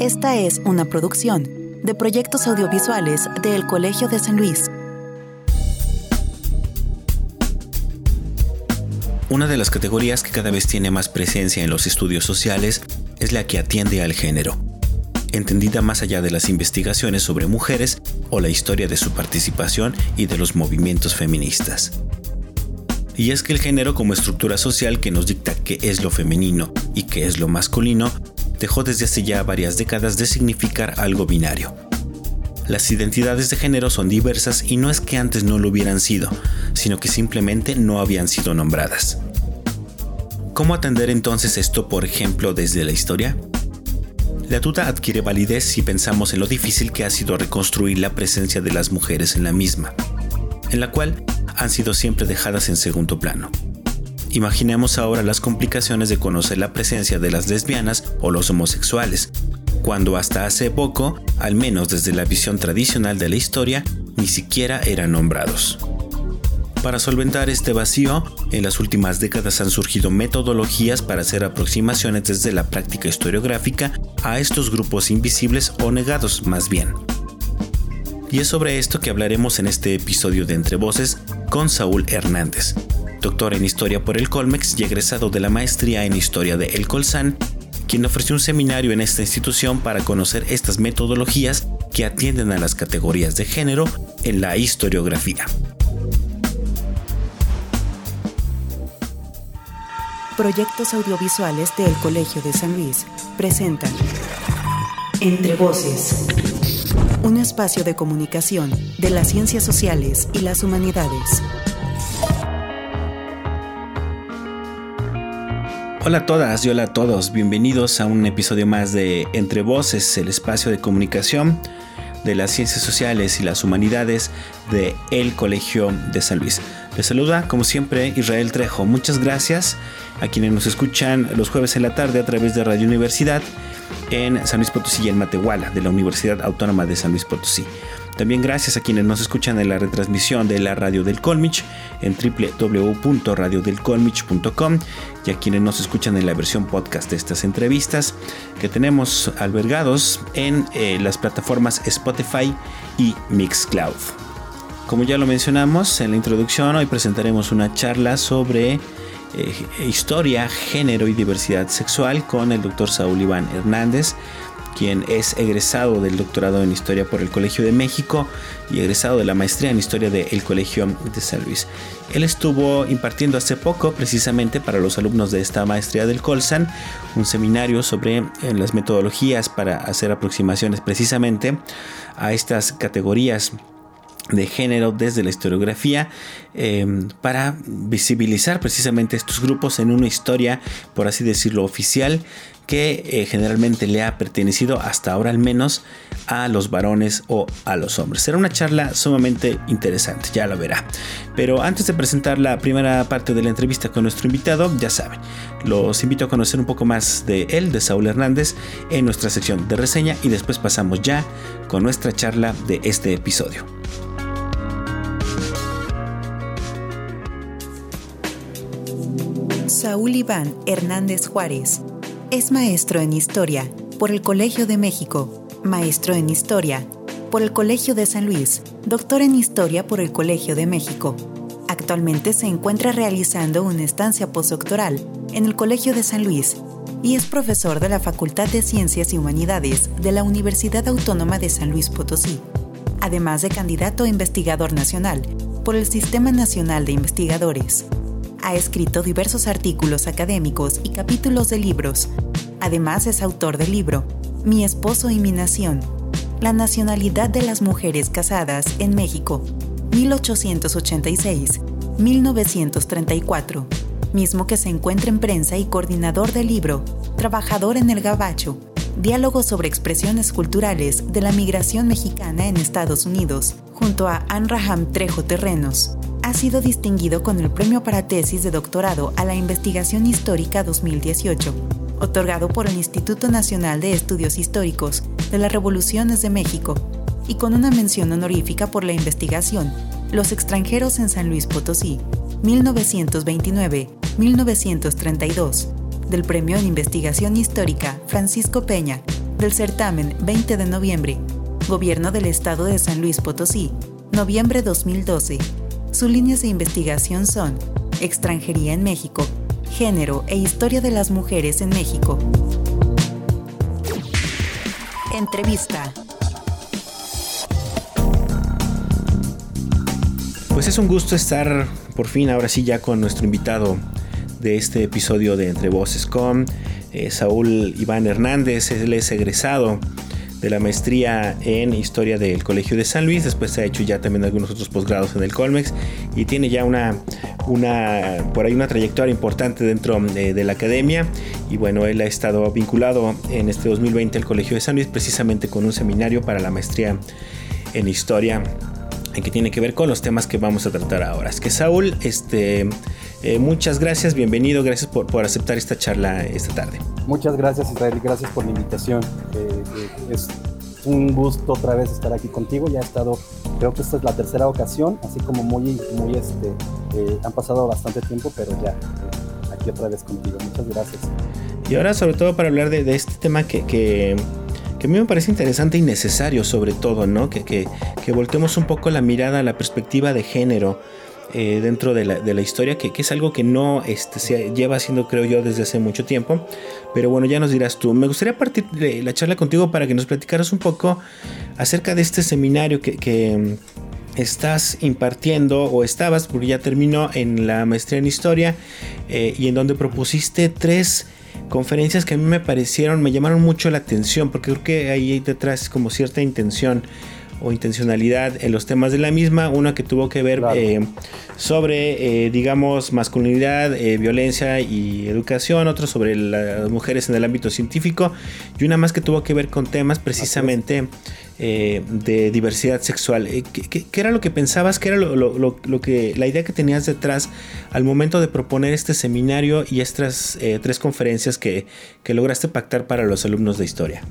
Esta es una producción de proyectos audiovisuales del Colegio de San Luis. Una de las categorías que cada vez tiene más presencia en los estudios sociales es la que atiende al género, entendida más allá de las investigaciones sobre mujeres o la historia de su participación y de los movimientos feministas. Y es que el género como estructura social que nos dicta qué es lo femenino y qué es lo masculino, dejó desde hace ya varias décadas de significar algo binario. Las identidades de género son diversas y no es que antes no lo hubieran sido, sino que simplemente no habían sido nombradas. ¿Cómo atender entonces esto, por ejemplo, desde la historia? La duda adquiere validez si pensamos en lo difícil que ha sido reconstruir la presencia de las mujeres en la misma, en la cual han sido siempre dejadas en segundo plano. Imaginemos ahora las complicaciones de conocer la presencia de las lesbianas o los homosexuales, cuando hasta hace poco, al menos desde la visión tradicional de la historia, ni siquiera eran nombrados. Para solventar este vacío, en las últimas décadas han surgido metodologías para hacer aproximaciones desde la práctica historiográfica a estos grupos invisibles o negados más bien. Y es sobre esto que hablaremos en este episodio de Entre Voces con Saúl Hernández, doctor en Historia por el Colmex y egresado de la maestría en Historia de El Colsan, quien ofreció un seminario en esta institución para conocer estas metodologías que atienden a las categorías de género en la historiografía. Proyectos audiovisuales del Colegio de San Luis presentan Entre Voces un espacio de comunicación de las ciencias sociales y las humanidades. Hola a todas y hola a todos, bienvenidos a un episodio más de Entre Voces, el espacio de comunicación de las ciencias sociales y las humanidades de el Colegio de San Luis. Les saluda, como siempre, Israel Trejo. Muchas gracias a quienes nos escuchan los jueves en la tarde a través de Radio Universidad en San Luis Potosí y en Matehuala de la Universidad Autónoma de San Luis Potosí. También gracias a quienes nos escuchan en la retransmisión de la Radio del Colmich en www.radiodelcolmich.com y a quienes nos escuchan en la versión podcast de estas entrevistas que tenemos albergados en eh, las plataformas Spotify y Mixcloud. Como ya lo mencionamos en la introducción, hoy presentaremos una charla sobre eh, historia, género y diversidad sexual con el doctor Saúl Iván Hernández, quien es egresado del doctorado en Historia por el Colegio de México y egresado de la maestría en Historia del Colegio de San Luis. Él estuvo impartiendo hace poco, precisamente para los alumnos de esta maestría del Colsan, un seminario sobre eh, las metodologías para hacer aproximaciones precisamente a estas categorías de género desde la historiografía eh, para visibilizar precisamente estos grupos en una historia, por así decirlo, oficial que eh, generalmente le ha pertenecido hasta ahora al menos a los varones o a los hombres. Será una charla sumamente interesante, ya lo verá. Pero antes de presentar la primera parte de la entrevista con nuestro invitado, ya saben, los invito a conocer un poco más de él, de Saúl Hernández, en nuestra sección de reseña y después pasamos ya con nuestra charla de este episodio. Saúl Iván Hernández Juárez es maestro en Historia por el Colegio de México, maestro en Historia por el Colegio de San Luis, doctor en Historia por el Colegio de México. Actualmente se encuentra realizando una estancia postdoctoral en el Colegio de San Luis y es profesor de la Facultad de Ciencias y Humanidades de la Universidad Autónoma de San Luis Potosí, además de candidato a investigador nacional por el Sistema Nacional de Investigadores. Ha escrito diversos artículos académicos y capítulos de libros. Además es autor del libro Mi esposo y mi nación. La nacionalidad de las mujeres casadas en México, 1886-1934, mismo que se encuentra en prensa y coordinador del libro Trabajador en el Gabacho, diálogo sobre expresiones culturales de la migración mexicana en Estados Unidos, junto a Anraham Trejo Terrenos ha sido distinguido con el Premio para Tesis de Doctorado a la Investigación Histórica 2018, otorgado por el Instituto Nacional de Estudios Históricos de las Revoluciones de México, y con una mención honorífica por la investigación Los extranjeros en San Luis Potosí, 1929-1932, del Premio en Investigación Histórica Francisco Peña, del certamen 20 de noviembre, Gobierno del Estado de San Luis Potosí, noviembre 2012. Sus líneas de investigación son extranjería en México, género e historia de las mujeres en México. Entrevista. Pues es un gusto estar por fin ahora sí ya con nuestro invitado de este episodio de Entre Voces con eh, Saúl Iván Hernández, él es egresado de la maestría en historia del Colegio de San Luis, después ha hecho ya también algunos otros posgrados en el Colmex y tiene ya una, una por ahí una trayectoria importante dentro de, de, la academia y bueno, él ha estado vinculado en este 2020 al Colegio de San Luis precisamente con un seminario para la maestría en historia que tiene que ver con los temas que vamos a tratar ahora. Es que Saúl, este, eh, muchas gracias, bienvenido, gracias por, por, aceptar esta charla esta tarde. Muchas gracias Israel, gracias por la invitación. Eh, eh, es un gusto otra vez estar aquí contigo, ya he estado, creo que esta es la tercera ocasión, así como muy, muy, este, han pasado bastante tiempo, pero ya aquí otra vez contigo. Muchas gracias. Y ahora sobre todo para hablar de, de este tema que, que que a mí me parece interesante y necesario sobre todo, ¿no? Que, que, que volteemos un poco la mirada a la perspectiva de género eh, dentro de la, historia, que, que, es algo que no este, se lleva haciendo, creo yo, desde hace mucho tiempo. Pero bueno, ya nos dirás tú. Me gustaría partir de la charla contigo para que nos platicaras un poco acerca de este seminario que, que mm, estás impartiendo o estabas, porque ya terminó en la maestría en historia eh, y en donde propusiste tres conferencias que a mí me parecieron, me llamaron mucho la atención, porque creo que ahí detrás como cierta intención o intencionalidad en los temas de la misma, una que tuvo que ver eh, sobre, eh, digamos, masculinidad, eh, violencia y educación, otro sobre las mujeres en el ámbito científico, y una más que tuvo que ver con temas precisamente de diversidad sexual. ¿qué, era lo que pensabas? ¿Qué era lo, que, la idea que tenías detrás al momento de proponer este seminario y estas tres conferencias que, que lograste pactar para los alumnos de historia?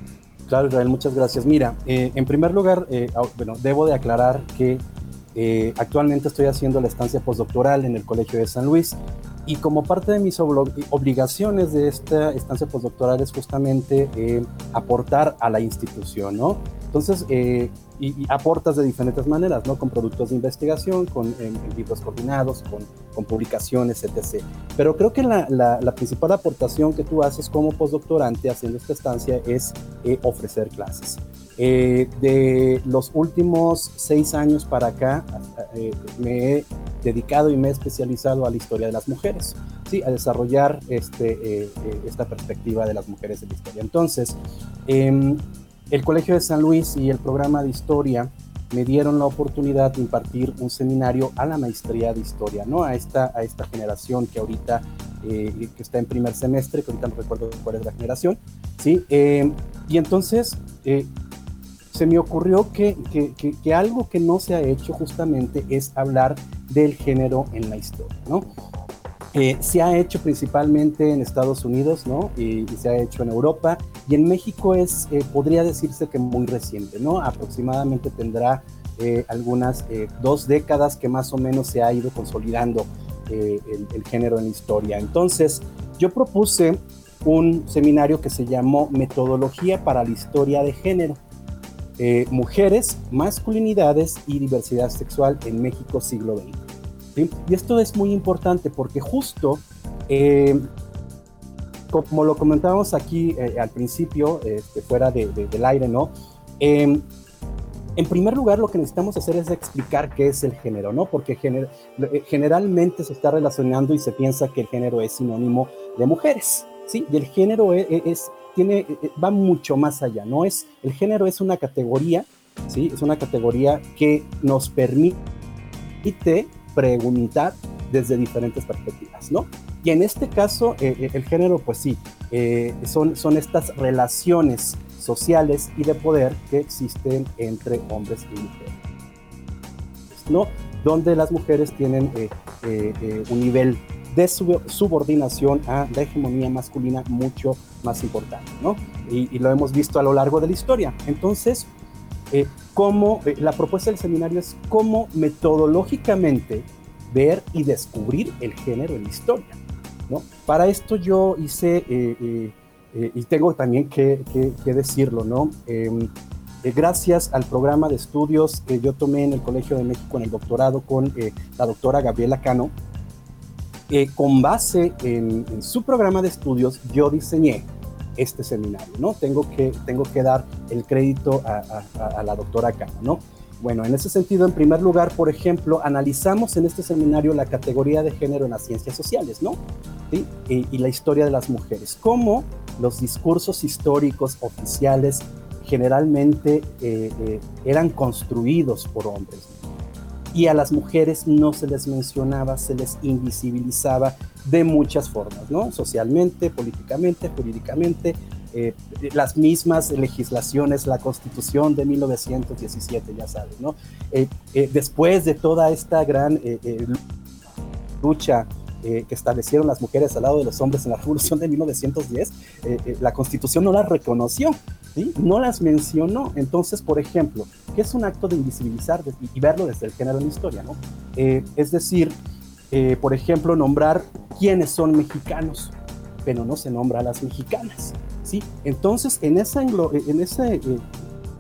Claro, Israel, muchas gracias. Mira, eh, en primer lugar, eh, bueno, debo de aclarar que eh, actualmente estoy haciendo la estancia postdoctoral en el Colegio de San Luis y como parte de mis obligaciones de esta estancia postdoctoral es justamente aportar a la institución, ¿no? Entonces, y, aportas de diferentes maneras, ¿no? Con productos de investigación, con libros coordinados, con, con, publicaciones, etc. Pero creo que la, la, principal aportación que tú haces como postdoctorante haciendo esta estancia es eh, ofrecer clases. Eh, de los últimos seis años para acá, eh, me he dedicado y me he especializado a la historia de las mujeres, ¿sí? a desarrollar este, esta perspectiva de las mujeres en la historia. Entonces, em, el Colegio de San Luis y el programa de historia me dieron la oportunidad de impartir un seminario a la maestría de historia, ¿no? A esta, a esta generación que ahorita eh, que está en primer semestre, que ahorita no recuerdo cuál es la generación, ¿sí? Eh, y entonces eh, se me ocurrió que, que, que, algo que no se ha hecho justamente es hablar del género en la historia, ¿no? Eh, se ha hecho principalmente en Estados Unidos, ¿no? Y, se ha hecho en Europa. Y en México es, eh, podría decirse que muy reciente, ¿no? Aproximadamente tendrá eh, algunas dos décadas que más o menos se ha ido consolidando el, género en historia. Entonces, yo propuse un seminario que se llamó Metodología para la Historia de Género. Mujeres, masculinidades y diversidad sexual en México siglo XX. Y esto es muy importante porque justo, eh, como lo comentábamos aquí eh, al principio, este, fuera del aire, ¿no? Em, en primer lugar, lo que necesitamos hacer es explicar qué es el género, ¿no? Porque eh, generalmente se está relacionando y se piensa que el género es sinónimo de mujeres, ¿sí? Y el género e, e, es, tiene, e, va mucho más allá, ¿no? Es, el género es una categoría, ¿sí? Es una categoría que nos permite preguntar desde diferentes perspectivas, ¿no? Y en este caso, eh, eh, el género, pues sí, eh, son, son estas relaciones sociales y de poder que existen entre hombres y mujeres, ¿no? Donde las mujeres tienen un nivel de subordinación a la hegemonía masculina mucho más importante, ¿no? Y, y, lo hemos visto a lo largo de la historia. Entonces, eh, cómo, eh, la propuesta del seminario es cómo metodológicamente ver y descubrir el género en la historia. ¿no? Para esto yo hice, eh, y tengo también que, que, decirlo, ¿no? Em, gracias al programa de estudios que yo tomé en el Colegio de México en el doctorado con la doctora Gabriela Cano, con base en, su programa de estudios, yo diseñé este seminario, ¿no? Tengo que, tengo que dar el crédito a, la doctora Cano, ¿no? Bueno, en ese sentido, en primer lugar, por ejemplo, analizamos en este seminario la categoría de género en las ciencias sociales, ¿no? Y, la historia de las mujeres, cómo los discursos históricos oficiales generalmente eh, eh, eran construidos por hombres y a las mujeres no se les mencionaba, se les invisibilizaba de muchas formas, ¿no? Socialmente, políticamente, jurídicamente, eh, las mismas legislaciones, la constitución de 1917, ya sabes, ¿no? Eh, eh, después de toda esta gran lucha que establecieron las mujeres al lado de los hombres en la revolución de 1910, la constitución no la reconoció, no las mencionó. Entonces, por ejemplo, ¿qué es un acto de invisibilizar y, verlo desde el género en la historia? ¿no? es decir, por ejemplo, nombrar quiénes son mexicanos, pero no se nombra a las mexicanas. ¿sí? Entonces, en, ese eh,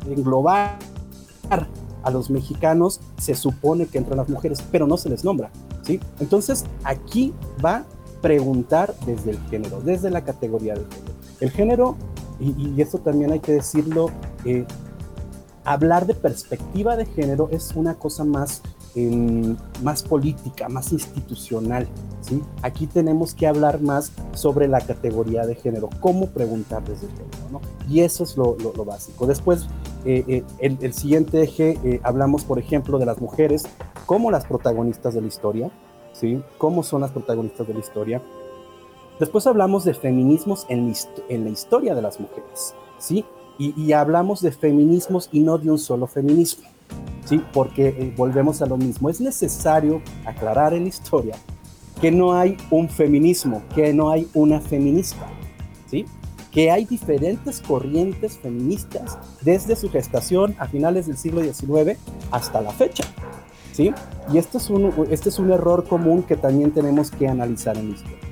englobar a los mexicanos, se supone que entran las mujeres, pero no se les nombra. ¿sí? Entonces, aquí va preguntar desde el género, desde la categoría del género. El género, y, y esto también hay que decirlo, eh, hablar de perspectiva de género es una cosa más más política, más institucional. ¿sí? Aquí tenemos que hablar más sobre la categoría de género, cómo preguntar desde el género. ¿no? Y eso es lo, lo, básico. Después, eh, eh, el, el, siguiente eje, eh, hablamos, por ejemplo, de las mujeres como las protagonistas de la historia, ¿sí? cómo son las protagonistas de la historia. Después hablamos de feminismos en, la historia de las mujeres, ¿sí? Y, y hablamos de feminismos y no de un solo feminismo. ¿sí? Porque eh, volvemos a lo mismo, es necesario aclarar en la historia que no hay un feminismo, que no hay una feminista, ¿sí? que hay diferentes corrientes feministas desde su gestación a finales del siglo XIX hasta la fecha. ¿sí? Y este es un, este es un error común que también tenemos que analizar en la historia.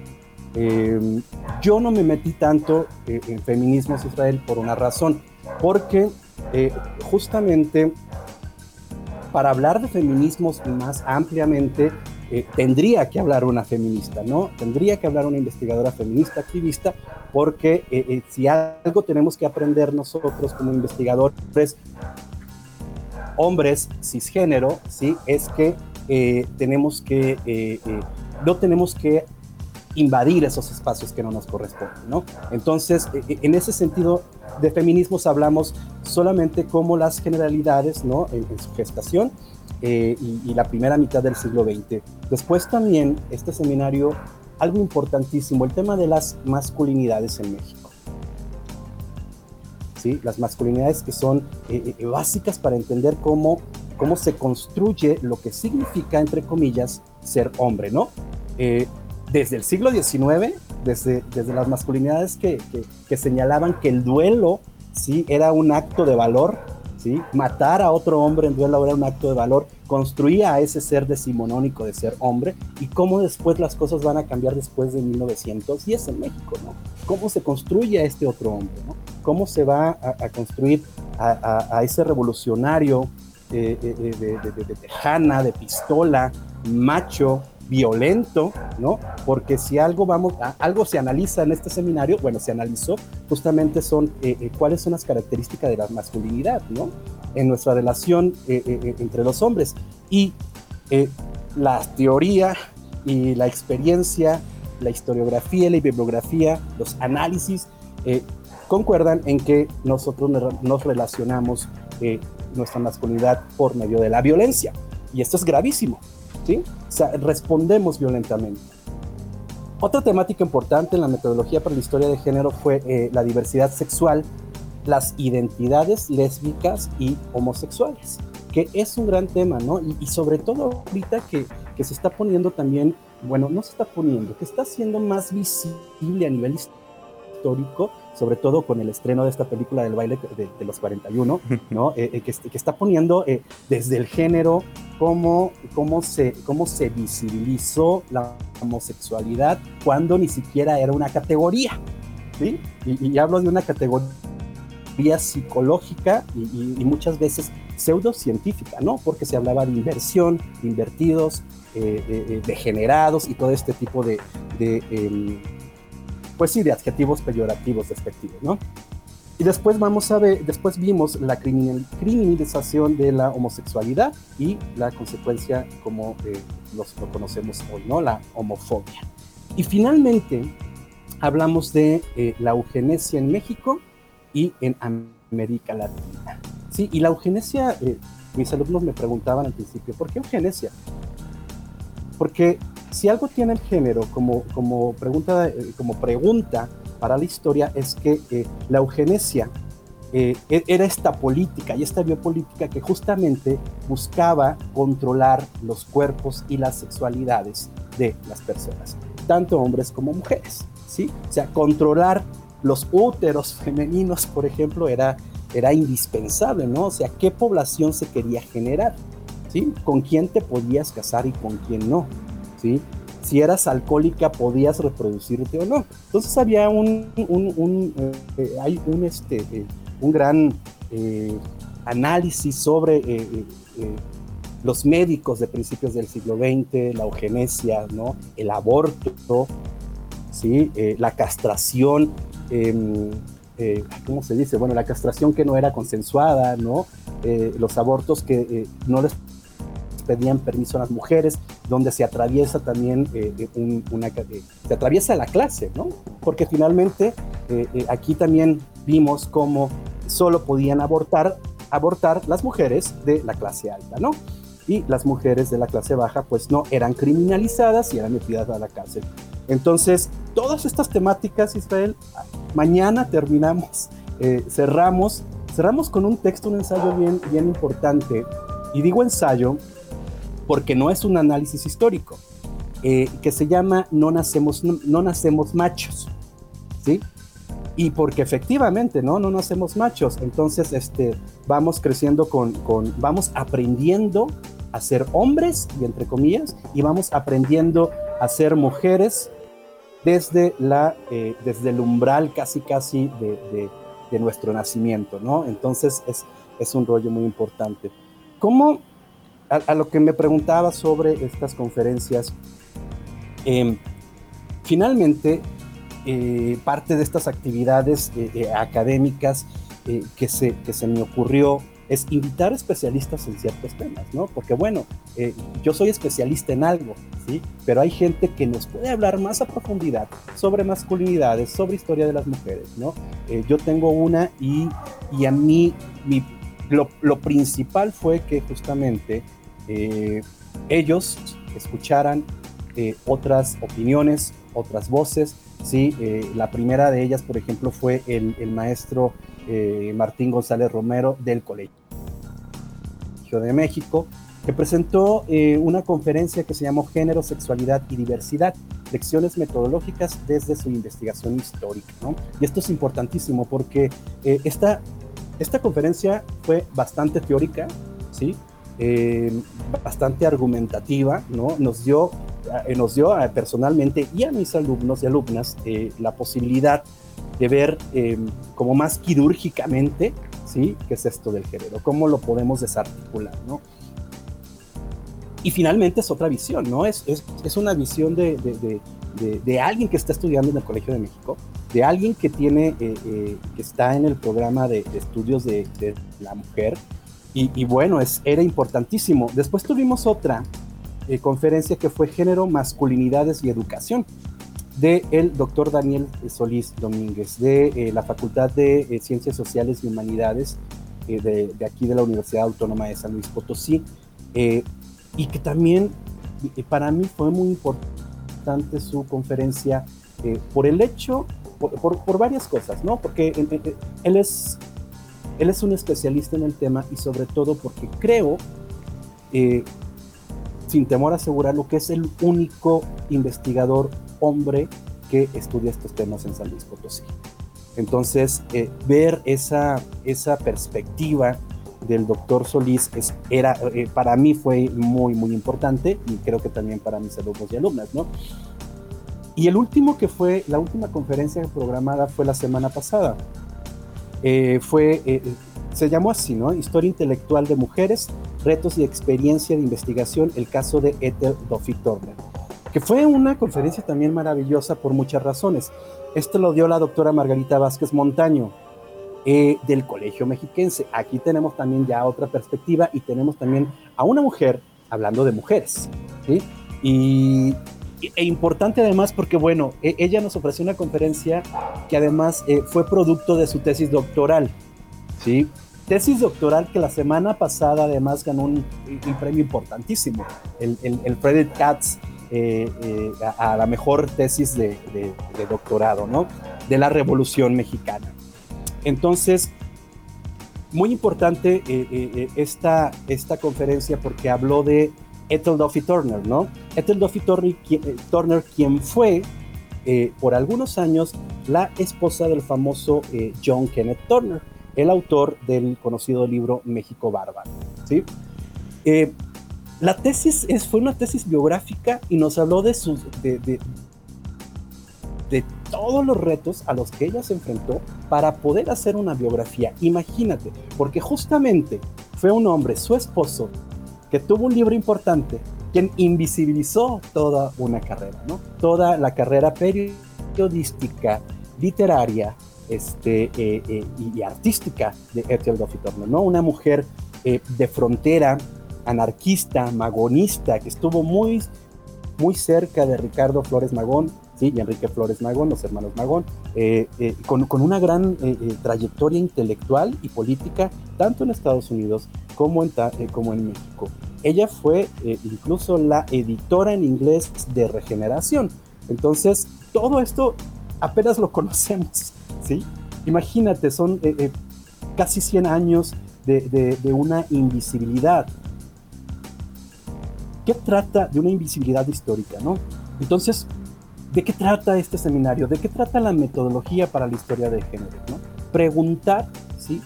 Em, yo no me metí tanto eh, en feminismos Israel por una razón, porque eh, justamente para hablar de feminismos más ampliamente, eh, tendría que hablar una feminista, ¿no? Tendría que hablar una investigadora feminista, activista, porque si algo tenemos que aprender nosotros como investigadores, hombres cisgénero, ¿sí? Es que tenemos que, no tenemos que invadir esos espacios que no nos corresponden, ¿no? Entonces, en ese sentido, de feminismos hablamos solamente como las generalidades ¿no? en, su gestación eh, y, la primera mitad del siglo XX. Después también este seminario, algo importantísimo, el tema de las masculinidades en México. ¿Sí? Las masculinidades que son eh, eh, básicas para entender cómo, cómo se construye lo que significa, entre comillas, ser hombre, ¿no? Desde el siglo XIX desde, las masculinidades que, señalaban que el duelo ¿sí? era un acto de valor, ¿sí? matar a otro hombre en duelo era un acto de valor, construía a ese ser decimonónico de ser hombre y cómo después las cosas van a cambiar después de 1910 en México, ¿no? ¿Cómo se construye a este otro hombre, ¿no? ¿Cómo se va a, construir a, ese revolucionario eh, eh, eh, de, de, de tejana, de pistola, macho, violento, ¿no? Porque si algo vamos, algo se analiza en este seminario, bueno, se analizó justamente son eh, eh, cuáles son las características de la masculinidad, ¿no? En nuestra relación eh, entre los hombres y la teoría y la experiencia, la historiografía, la bibliografía, los análisis concuerdan en que nosotros nos relacionamos nuestra masculinidad por medio de la violencia y esto es gravísimo. ¿sí? Sea, respondemos violentamente. Otra temática importante en la metodología para la historia de género fue eh, la diversidad sexual, las identidades lésbicas y homosexuales, que es un gran tema, ¿no? Y, sobre todo ahorita que, que, se está poniendo también, bueno, no se está poniendo, que está siendo más visible a nivel histórico sobre todo con el estreno de esta película del baile de, los 41, ¿no? Eh, eh, que, que, está poniendo eh, desde el género cómo, cómo, se, cómo se visibilizó la homosexualidad cuando ni siquiera era una categoría. ¿sí? Y, hablo de una categoría psicológica y, muchas veces pseudocientífica, ¿no? Porque se hablaba de inversión, de invertidos, eh, eh, eh, degenerados y todo este tipo de, em, pues sí, de adjetivos peyorativos, despectivos, ¿no? Y después vamos a ver, después vimos la criminalización de la homosexualidad y la consecuencia como los, lo conocemos hoy, ¿no? La homofobia. Y finalmente hablamos de la eugenesia en México y en América Latina. Sí, y la eugenesia, mis alumnos me preguntaban al principio, ¿por qué eugenesia? Porque si algo tiene el género como, como, pregunta, eh, como pregunta para la historia es que eh, la eugenesia eh, e-, era esta política y esta biopolítica que justamente buscaba controlar los cuerpos y las sexualidades de las personas, tanto hombres como mujeres, ¿sí? O sea, controlar los úteros femeninos, por ejemplo, era, era indispensable, ¿no? O sea, ¿qué población se quería generar? ¿sí? Con quién te podías casar y con quién no, ¿sí? Si eras alcohólica podías reproducirte o no. Entonces había un, un, eh, hay un, este, eh, un gran eh, análisis sobre los médicos de principios del siglo XX, la eugenesia, ¿no? el aborto, ¿sí? la castración, em, ¿cómo se dice? Bueno, la castración que no era consensuada, ¿no? los abortos que no les pedían permiso a las mujeres, donde se atraviesa también eh, eh, una, eh, se atraviesa la clase, ¿no? Porque finalmente aquí también vimos cómo solo podían abortar, abortar las mujeres de la clase alta, ¿no? Y las mujeres de la clase baja, pues no, eran criminalizadas y eran metidas a la cárcel. Entonces, todas estas temáticas, Israel, mañana terminamos, cerramos, cerramos con un texto, un ensayo bien, bien importante. Y digo ensayo porque no es un análisis histórico, eh, que se llama no nacemos, no, nacemos machos, ¿sí? Y porque efectivamente, ¿no? No nacemos machos, entonces este, vamos creciendo con, con, vamos aprendiendo a ser hombres, y entre comillas, y vamos aprendiendo a ser mujeres desde, la, eh, desde el umbral casi casi de, de, de, nuestro nacimiento, ¿no? Entonces es, es un rollo muy importante. ¿Cómo a, lo que me preguntaba sobre estas conferencias, em, finalmente, eh, parte de estas actividades eh, eh, académicas que, se, que se me ocurrió es invitar especialistas en ciertos temas, ¿no? Porque bueno, yo soy especialista en algo, ¿sí? Pero hay gente que nos puede hablar más a profundidad sobre masculinidades, sobre historia de las mujeres, ¿no? yo tengo una y, y a mí mi, lo, lo, principal fue que justamente eh, ellos escucharan eh, otras opiniones, otras voces. ¿sí? Eh, la primera de ellas, por ejemplo, fue el, maestro Martín González Romero del Colegio de México, que presentó una conferencia que se llamó Género, Sexualidad y Diversidad, lecciones metodológicas desde su investigación histórica. Y esto es importantísimo porque esta, esta conferencia fue bastante teórica, ¿sí? Eh, bastante argumentativa, ¿no? Nos dio, eh, nos dio personalmente y a mis alumnos y alumnas eh, la posibilidad de ver como más quirúrgicamente, ¿sí? ¿Qué es esto del género? ¿Cómo lo podemos desarticular, ¿no? Y finalmente es otra visión, ¿no? Es, es, es una visión de, de, de, de, alguien que está estudiando en el Colegio de México, de alguien que tiene, que está en el programa de, estudios de, la mujer, y, bueno, es, era importantísimo. Después tuvimos otra eh, conferencia que fue Género, Masculinidades y Educación de el doctor Daniel Solís Domínguez de eh, la Facultad de eh, Ciencias Sociales y Humanidades de, aquí de la Universidad Autónoma de San Luis Potosí y que también para mí fue muy importante su conferencia por el hecho, por, por, varias cosas, ¿no? Porque él es él es un especialista en el tema y sobre todo porque creo, eh, sin temor a asegurarlo, que es el único investigador hombre que estudia estos temas en San Luis Potosí. Entonces, eh, ver esa, esa perspectiva del doctor Solís era, eh, para mí fue muy, muy importante y creo que también para mis alumnos y alumnas, ¿no? Y el último que fue, la última conferencia programada fue la semana pasada. Eh, fue, eh, se llamó así, ¿no? Historia intelectual de mujeres, retos y experiencia de investigación, el caso de Ethel Duffy Turner, que fue una conferencia también maravillosa por muchas razones. Esto lo dio la doctora Margarita Vázquez Montaño, eh, del Colegio Mexiquense. Aquí tenemos también ya otra perspectiva y tenemos también a una mujer hablando de mujeres. ¿sí? Y, e importante además porque, bueno, e, ella nos ofreció una conferencia que además eh, fue producto de su tesis doctoral, ¿sí? Tesis doctoral que la semana pasada además ganó un, premio importantísimo, el, el, Frederick Katz eh, eh, a, la mejor tesis de, de, doctorado, ¿no? De la Revolución Mexicana. Entonces, muy importante esta, esta conferencia porque habló de Ethel Duffy Turner, ¿no? Ethel Duffy eh, Turner, quien fue eh, por algunos años la esposa del famoso eh, John Kenneth Turner, el autor del conocido libro México Bárbaro, ¿sí? la tesis es, fue una tesis biográfica y nos habló de, sus, de, de, de todos los retos a los que ella se enfrentó para poder hacer una biografía. Imagínate, porque justamente fue un hombre, su esposo, que tuvo un libro importante, quien invisibilizó toda una carrera, ¿no? Toda la carrera periodística, literaria este, eh, eh, y, artística de Ethel Turner, ¿no? Una mujer eh, de frontera, anarquista, magonista, que estuvo muy, muy cerca de Ricardo Flores Magón, ¿sí? y Enrique Flores Magón, los hermanos Magón, con, con, una gran trayectoria intelectual y política, tanto en Estados Unidos como en, eh, como en México. Ella fue eh, incluso la editora en inglés de Regeneración. Entonces, todo esto apenas lo conocemos, ¿sí? Imagínate, son eh, casi 100 años de, de, una invisibilidad. ¿Qué trata de una invisibilidad histórica, no? Entonces, ¿de qué trata este seminario? ¿De qué trata la metodología para la historia del género? ¿no? Preguntar, ¿sí?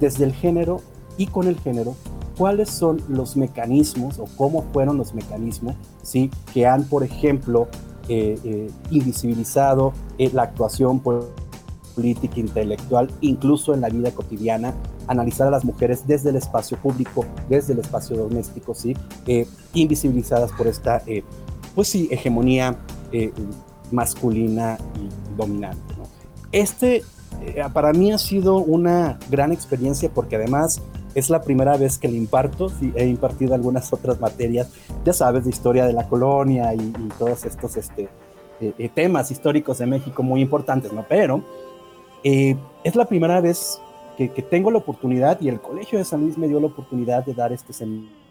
Desde el género y con el género, cuáles son los mecanismos o cómo fueron los mecanismos ¿sí? que han, por ejemplo, eh, eh, invisibilizado eh, la actuación política, intelectual, incluso en la vida cotidiana, analizar a las mujeres desde el espacio público, desde el espacio doméstico, ¿sí? invisibilizadas por esta, pues sí, hegemonía masculina y dominante. Este, para mí ha sido una gran experiencia porque además es la primera vez que le imparto, sí, he impartido algunas otras materias, ya sabes, de historia de la colonia y, todos estos este, eh, eh, temas históricos de México muy importantes, ¿no? Pero eh, es la primera vez que, tengo la oportunidad y el Colegio de San Luis me dio la oportunidad de dar este seminario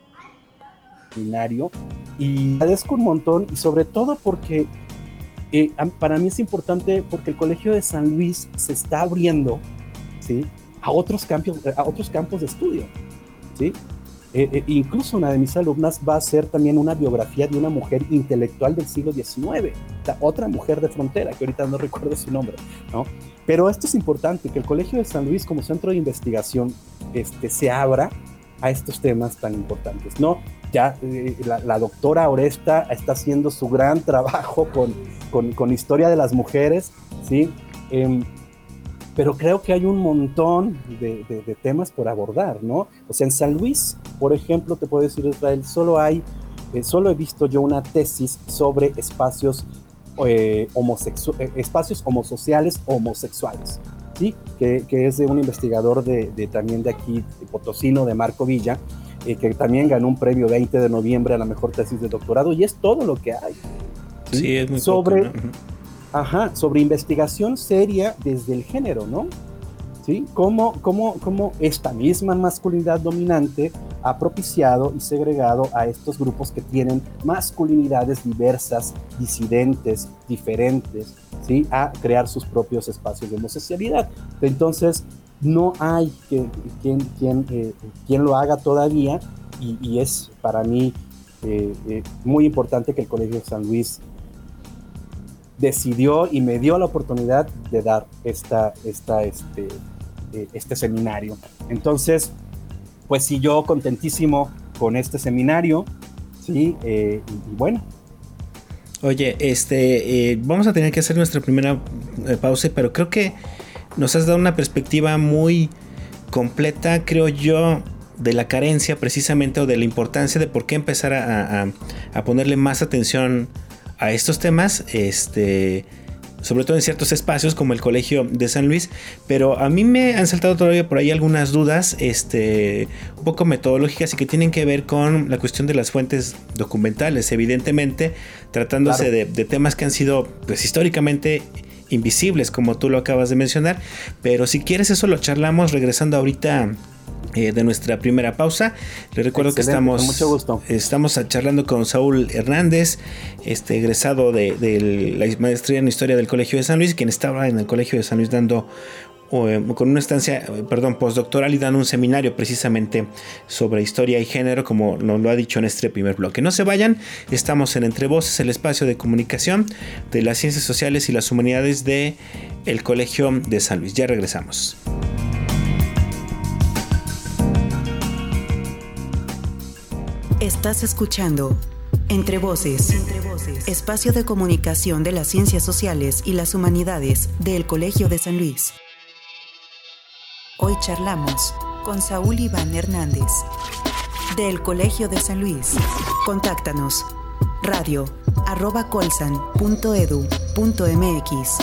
y agradezco un montón y sobre todo porque para mí es importante porque el Colegio de San Luis se está abriendo, ¿sí? a otros campos, a otros campos de estudio. ¿sí? Eh, eh, incluso una de mis alumnas va a hacer también una biografía de una mujer intelectual del siglo XIX, otra mujer de frontera, que ahorita no recuerdo su nombre, ¿no? Pero esto es importante, que el Colegio de San Luis como centro de investigación este, se abra a estos temas tan importantes, ¿no? Ya eh, la, doctora Oresta está haciendo su gran trabajo con, con, historia de las mujeres, ¿sí? Em, pero creo que hay un montón de, temas por abordar, ¿no? O sea, en San Luis, por ejemplo, te puedo decir, Israel, solo hay, eh, solo he visto yo una tesis sobre espacios, eh, espacios homosociales homosexuales, ¿sí? Que, es de un investigador de, también de aquí, de Potosino, de Marco Villa, que también ganó un premio 20 de noviembre a la mejor tesis de doctorado, y es todo lo que hay. Sí, es muy sobre, Ajá, sobre investigación seria desde el género, ¿no? ¿Sí? Cómo, cómo, cómo esta misma masculinidad dominante ha propiciado y segregado a estos grupos que tienen masculinidades diversas, disidentes, diferentes, ¿sí? A crear sus propios espacios de homosexualidad. Entonces, no hay quien, quien, eh, quien lo haga todavía y, es para mí eh, eh, muy importante que el Colegio de San Luis decidió y me dio la oportunidad de dar esta, esta, este, eh, este seminario. Entonces, pues sí, yo contentísimo con este seminario, ¿sí? Eh, y, bueno. Oye, este, eh, vamos a tener que hacer nuestra primera eh, pausa, pero creo que nos has dado una perspectiva muy completa, creo yo, de la carencia precisamente o de la importancia de por qué empezar a, a ponerle más atención a estos temas. Este sobre todo en ciertos espacios como el Colegio de San Luis, pero a mí me han saltado todavía por ahí algunas dudas este, un poco metodológicas y que tienen que ver con la cuestión de las fuentes documentales, evidentemente tratándose de, de, temas que han sido pues históricamente invisibles como tú lo acabas de mencionar, pero si quieres eso lo charlamos regresando ahorita eh, de nuestra primera pausa. Les recuerdo que estamos, mucho gusto. estamos charlando con Saúl Hernández, este egresado de, la maestría en historia del Colegio de San Luis, quien estaba en el Colegio de San Luis dando con una estancia, perdón, postdoctoral y dando un seminario precisamente sobre historia y género, como nos lo ha dicho en este primer bloque. No se vayan, estamos en Entre Voces, el espacio de comunicación de las ciencias sociales y las humanidades de Colegio de San Luis. Ya regresamos. Estás escuchando Entre Voces, espacio de comunicación de las ciencias sociales y las humanidades del Colegio de San Luis. Hoy charlamos con Saúl Iván Hernández, del Colegio de San Luis. Contáctanos radio arroba colsan.edu.mx.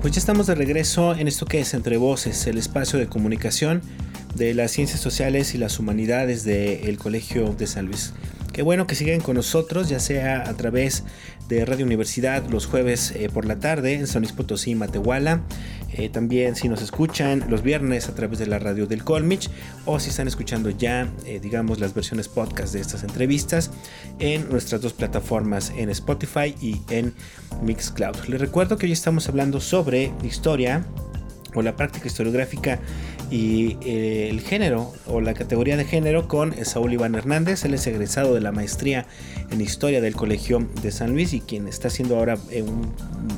Pues ya estamos de regreso en esto que es Entre Voces, el espacio de comunicación de las ciencias sociales y las humanidades del Colegio de San Luis. Qué bueno que sigan con nosotros, ya sea a través de Radio Universidad los jueves eh, por la tarde en San Luis Potosí, Matehuala. Eh, también si nos escuchan los viernes a través de la radio del Colmich o si están escuchando ya, eh, digamos, las versiones podcast de estas entrevistas en nuestras dos plataformas, en Spotify y en Mixcloud. Les recuerdo que hoy estamos hablando sobre historia o la práctica historiográfica y eh, el género o la categoría de género con Saúl Iván Hernández. Él es egresado de la maestría en historia del Colegio de San Luis y quien está haciendo ahora eh,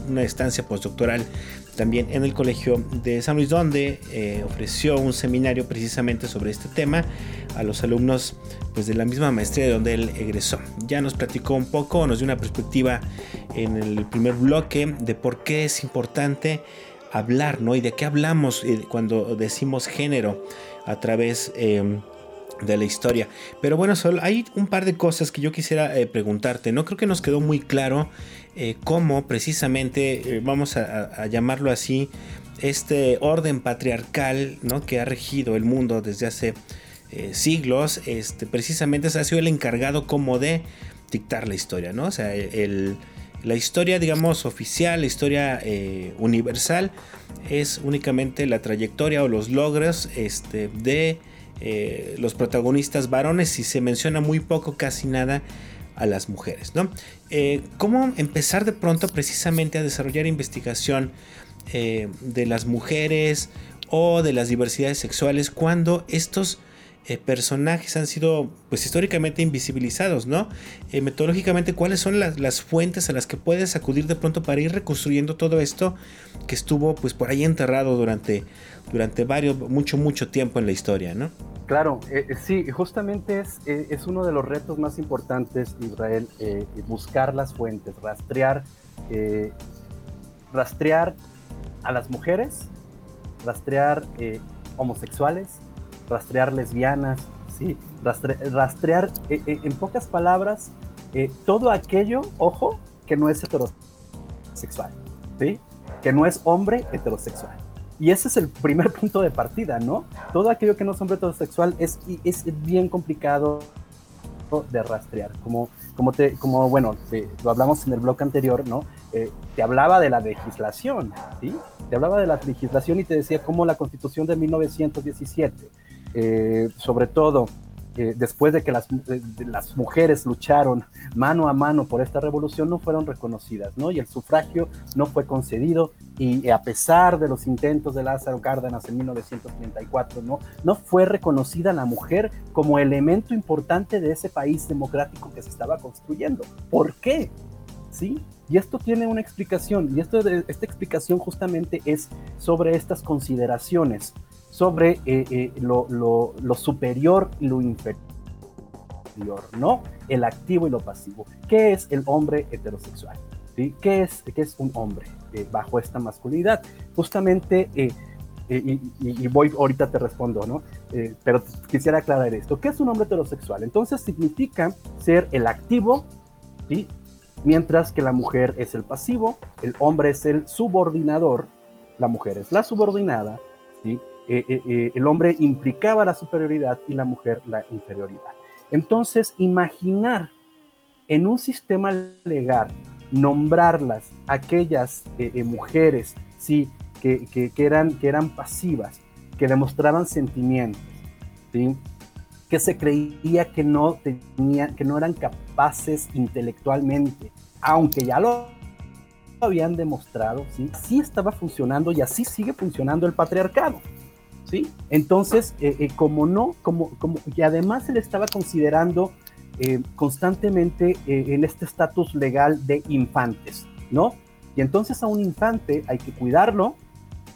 una estancia postdoctoral también en el Colegio de San Luis, donde eh, ofreció un seminario precisamente sobre este tema a los alumnos pues, de la misma maestría de donde él egresó. Ya nos platicó un poco, nos dio una perspectiva en el primer bloque de por qué es importante hablar, ¿no? Y de qué hablamos eh, cuando decimos género a través em, de la historia. Pero bueno, Sol, hay un par de cosas que yo quisiera eh, preguntarte. No creo que nos quedó muy claro eh, cómo precisamente, vamos a, llamarlo así, este orden patriarcal, ¿no? Que ha regido el mundo desde hace siglos, este, precisamente ha sido el encargado como de dictar la historia, ¿no? O sea, el la historia, digamos, oficial, la historia eh, universal, es únicamente la trayectoria o los logros este, de eh, los protagonistas varones y se menciona muy poco, casi nada a las mujeres. ¿no? Eh, ¿Cómo empezar de pronto precisamente a desarrollar investigación de las mujeres o de las diversidades sexuales cuando estos eh, personajes han sido pues históricamente invisibilizados, ¿no? Eh, metodológicamente, ¿cuáles son las, fuentes a las que puedes acudir de pronto para ir reconstruyendo todo esto que estuvo pues por ahí enterrado durante, durante varios, mucho, mucho tiempo en la historia, ¿no? Claro, eh, sí, justamente es, es uno de los retos más importantes, Israel, buscar las fuentes, rastrear, rastrear a las mujeres, rastrear homosexuales, rastrear lesbianas, ¿sí? rastrear, eh, eh, en pocas palabras, eh, todo aquello, ojo, que no es heterosexual, ¿sí? que no es hombre heterosexual. Y ese es el primer punto de partida, ¿no? Todo aquello que no es hombre heterosexual es, es bien complicado de rastrear. Como, como, te, como bueno, lo hablamos en el blog anterior, ¿no? te hablaba de la legislación, ¿sí? Te hablaba de la legislación y te decía cómo la constitución de 1917 eh, sobre todo eh, después de que las, las, mujeres lucharon mano a mano por esta revolución, no fueron reconocidas, ¿no? Y el sufragio no fue concedido y a pesar de los intentos de Lázaro Cárdenas en 1934, ¿no? No fue reconocida la mujer como elemento importante de ese país democrático que se estaba construyendo. ¿Por qué? ¿Sí? Y esto tiene una explicación, y esto, esta explicación justamente es sobre estas consideraciones sobre eh, eh, lo, superior y lo inferior. ¿no? El activo y lo pasivo. ¿Qué es el hombre heterosexual? ¿Sí? ¿Qué, es, ¿Qué es un hombre eh, bajo esta masculinidad? Justamente, eh, y, y, voy, ahorita te respondo, ¿no? pero quisiera aclarar esto. ¿Qué es un hombre heterosexual? Entonces significa ser el activo, ¿sí? Mientras que la mujer es el pasivo, el hombre es el subordinador, la mujer es la subordinada, ¿sí? Eh, eh, eh, el hombre implicaba la superioridad y la mujer la inferioridad. Entonces, imaginar en un sistema legal nombrarlas aquellas mujeres ¿sí? Que, que, eran, que eran pasivas, que demostraban sentimientos, ¿sí? que se creía que no, tenían, que no eran capaces intelectualmente, aunque ya lo habían demostrado, ¿sí? sí estaba funcionando y así sigue funcionando el patriarcado. ¿Sí? Entonces, eh, eh, como no, como, como, y además se le estaba considerando eh, constantemente en este estatus legal de infantes, ¿no? Y entonces a un infante hay que cuidarlo,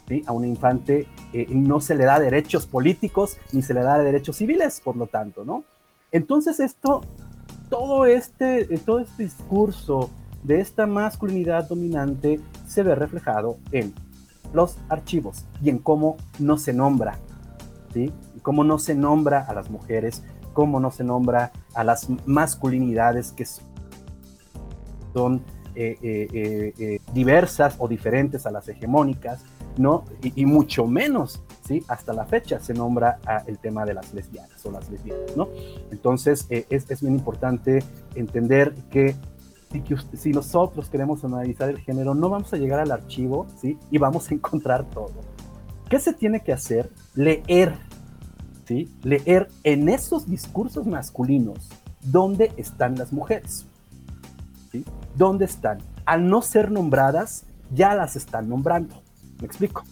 ¿sí? A un infante no se le da derechos políticos ni se le da derechos civiles, por lo tanto, ¿no? Entonces esto, todo este, todo este discurso de esta masculinidad dominante se ve reflejado en los archivos y en cómo no se nombra, ¿sí? cómo no se nombra a las mujeres, cómo no se nombra a las masculinidades que son eh, eh, eh, diversas o diferentes a las hegemónicas, ¿no? Y, mucho menos, ¿sí? Hasta la fecha se nombra el tema de las lesbianas o las lesbianas, ¿no? Entonces es, es bien importante entender que si, nosotros queremos analizar el género, no vamos a llegar al archivo, ¿sí? Y vamos a encontrar todo. ¿Qué se tiene que hacer? Leer, ¿sí? Leer en esos discursos masculinos dónde están las mujeres, ¿sí? ¿Dónde están? Al no ser nombradas, ya las están nombrando. ¿Me explico?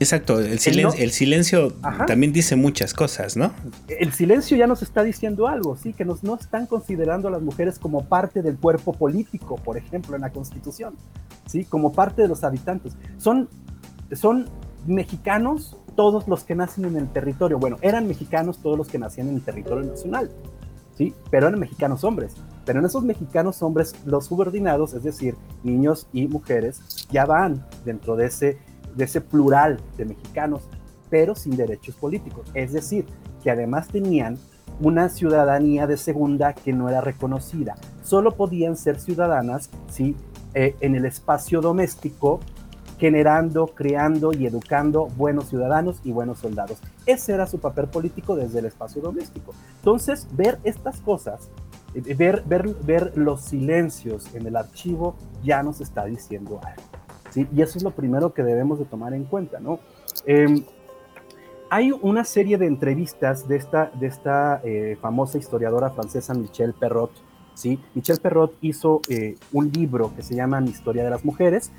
Exacto, el, silencio, el silencio también dice muchas cosas, ¿no? El silencio ya nos está diciendo algo, sí, que nos, no están considerando a las mujeres como parte del cuerpo político, por ejemplo, en la Constitución, sí, como parte de los habitantes. Son, son mexicanos todos los que nacen en el territorio. Bueno, eran mexicanos todos los que nacían en el territorio nacional, sí, pero eran mexicanos hombres. Pero en esos mexicanos hombres, los subordinados, es decir, niños y mujeres, ya van dentro de ese de ese plural de mexicanos, pero sin derechos políticos. Es decir, que además tenían una ciudadanía de segunda que no era reconocida. Solo podían ser ciudadanas si eh, en el espacio doméstico, generando, creando y educando buenos ciudadanos y buenos soldados. Ese era su papel político desde el espacio doméstico. Entonces, ver estas cosas, eh, ver, ver, ver los silencios en el archivo ya nos está diciendo algo. Y eso es lo primero que debemos de tomar en cuenta, ¿no? Em, hay una serie de entrevistas de esta, de esta eh, famosa historiadora francesa Michelle Perrot, ¿sí? Michelle Perrot hizo eh, un libro que se llama historia de las mujeres,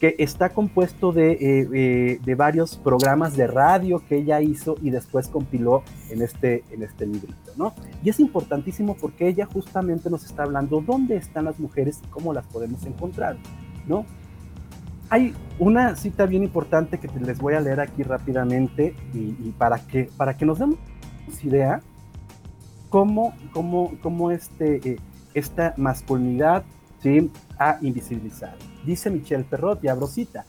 que está compuesto de, eh, de, varios programas de radio que ella hizo y después compiló en este, en este librito, ¿no? Y es importantísimo porque ella justamente nos está hablando dónde están las mujeres y cómo las podemos encontrar, ¿no? Hay una cita bien importante que les voy a leer aquí rápidamente y, para, que, para que nos demos idea cómo, cómo, cómo este, eh, esta masculinidad ¿sí? ha invisibilizado. Dice Michel Perrot, y abro cita,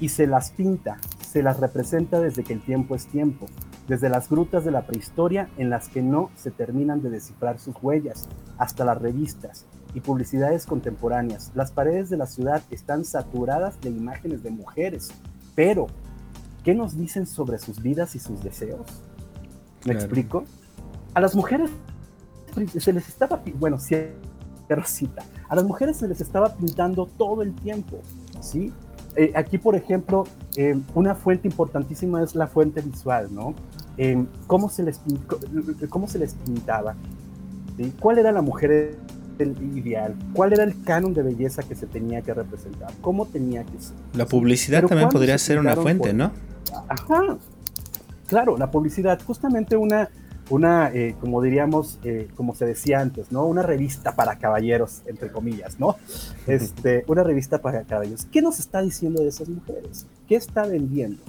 y se las pinta, se las representa desde que el tiempo es tiempo, desde las grutas de la prehistoria en las que no se terminan de descifrar sus huellas, hasta las revistas, y publicidades contemporáneas. Las paredes de la ciudad están saturadas de imágenes de mujeres, pero ¿qué nos dicen sobre sus vidas y sus deseos? ¿Me explico? A las mujeres se les estaba, bueno, cita, a las mujeres se les estaba pintando todo el tiempo, ¿sí? Eh, aquí, por ejemplo, eh, una fuente importantísima es la fuente visual, ¿no? Eh, ¿cómo, se les, ¿Cómo se les pintaba? ¿Sí? ¿Cuál era la mujer el ideal? ¿Cuál era el canon de belleza que se tenía que representar? ¿Cómo tenía que ser? La publicidad también podría ser una fuente, ¿no? Ajá. Claro, la publicidad, justamente una, una eh, como diríamos, eh, como se decía antes, ¿no? Una revista para caballeros, entre comillas, ¿no? Este, una revista para caballeros. ¿Qué nos está diciendo de esas mujeres? ¿Qué está vendiendo?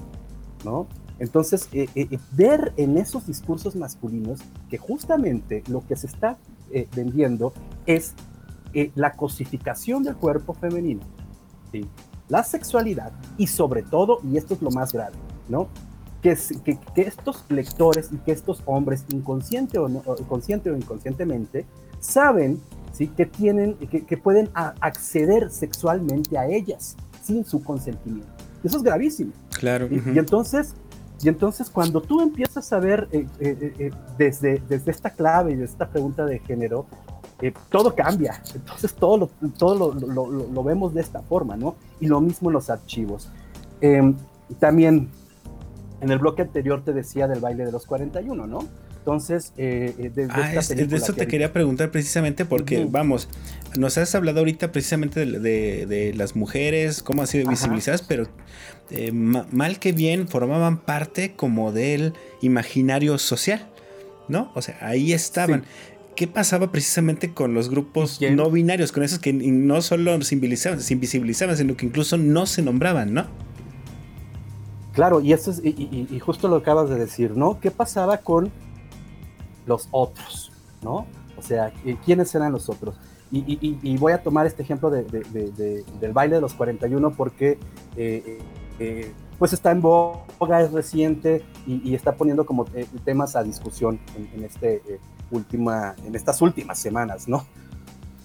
¿No? Entonces, eh, eh, ver en esos discursos masculinos que justamente lo que se está vendiendo es la cosificación del cuerpo femenino, la sexualidad y sobre todo, y esto es lo más grave, ¿no? Que, que, estos lectores y que estos hombres, inconsciente o, no, consciente o inconscientemente, saben ¿sí? que, tienen, que, pueden acceder sexualmente a ellas sin su consentimiento. Eso es gravísimo. Claro. Y, entonces, y entonces cuando tú empiezas a ver eh, eh, eh, desde, desde esta clave y desde esta pregunta de género, todo cambia. Entonces todo, lo, todo lo, lo, vemos de esta forma, ¿no? Y lo mismo en los archivos. Em, también en el bloque anterior te decía del baile de los 41, ¿no? Entonces, eh, eh de, ah, de eso te quería preguntar precisamente porque, vamos, nos has hablado ahorita precisamente de, las mujeres, cómo han sido visibilizadas, pero eh, mal que bien formaban parte como del imaginario social, ¿no? O sea, ahí estaban. ¿Qué pasaba precisamente con los grupos no binarios, con esos que no solo se invisibilizaban, se invisibilizaban, sino que incluso no se nombraban, ¿no? Claro, y eso es, y justo lo acabas de decir, ¿no? ¿Qué pasaba con los otros, ¿no? O sea, ¿quiénes eran los otros? Y, voy a tomar este ejemplo del baile de los 41 porque eh, eh, pues está en boga, es reciente y, está poniendo como eh, temas a discusión en, este, última, en estas últimas semanas, ¿no?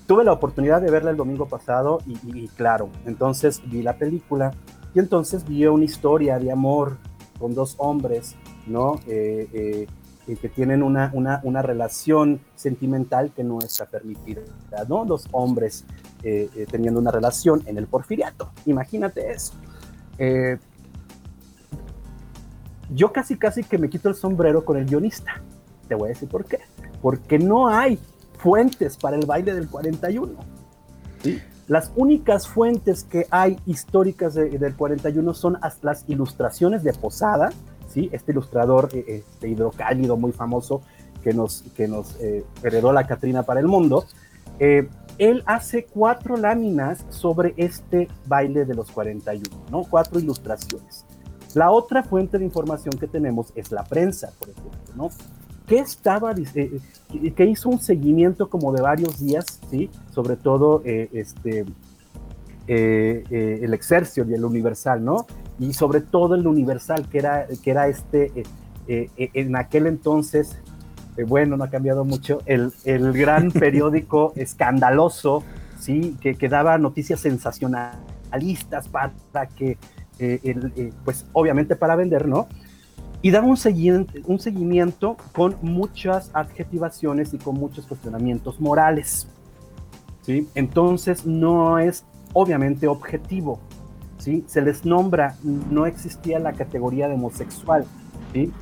Tuve la oportunidad de verla el domingo pasado y, claro, entonces vi la película y entonces vi una historia de amor con dos hombres, ¿no? que tienen una, una, relación sentimental que no está permitida, ¿no? Los hombres eh, eh, teniendo una relación en el porfiriato, imagínate eso. Eh, yo casi casi que me quito el sombrero con el guionista, te voy a decir por qué, porque no hay fuentes para el baile del 41. Las únicas fuentes que hay históricas del 41 son las ilustraciones de Posada, este ilustrador eh, este hidrocálido muy famoso que nos, que nos eh, heredó la Catrina para el mundo, eh, él hace cuatro láminas sobre este baile de los 41, ¿no? Cuatro ilustraciones. La otra fuente de información que tenemos es la prensa, por ejemplo, ¿no? Que estaba, que hizo un seguimiento como de varios días, ¿sí? Sobre todo este, el Excelsior y el Universal, ¿no? y sobre todo el Universal, que era, que era este, eh, eh, eh, en aquel entonces, bueno, no ha cambiado mucho, el, el gran periódico escandaloso, ¿sí? Que, que, daba noticias sensacionalistas para que, pues obviamente para vender, ¿no? Y daba un seguimiento, un seguimiento con muchas adjetivaciones y con muchos cuestionamientos morales. ¿sí? Entonces no es obviamente objetivo. Se les nombra, no existía la categoría de homosexual, ¿sí?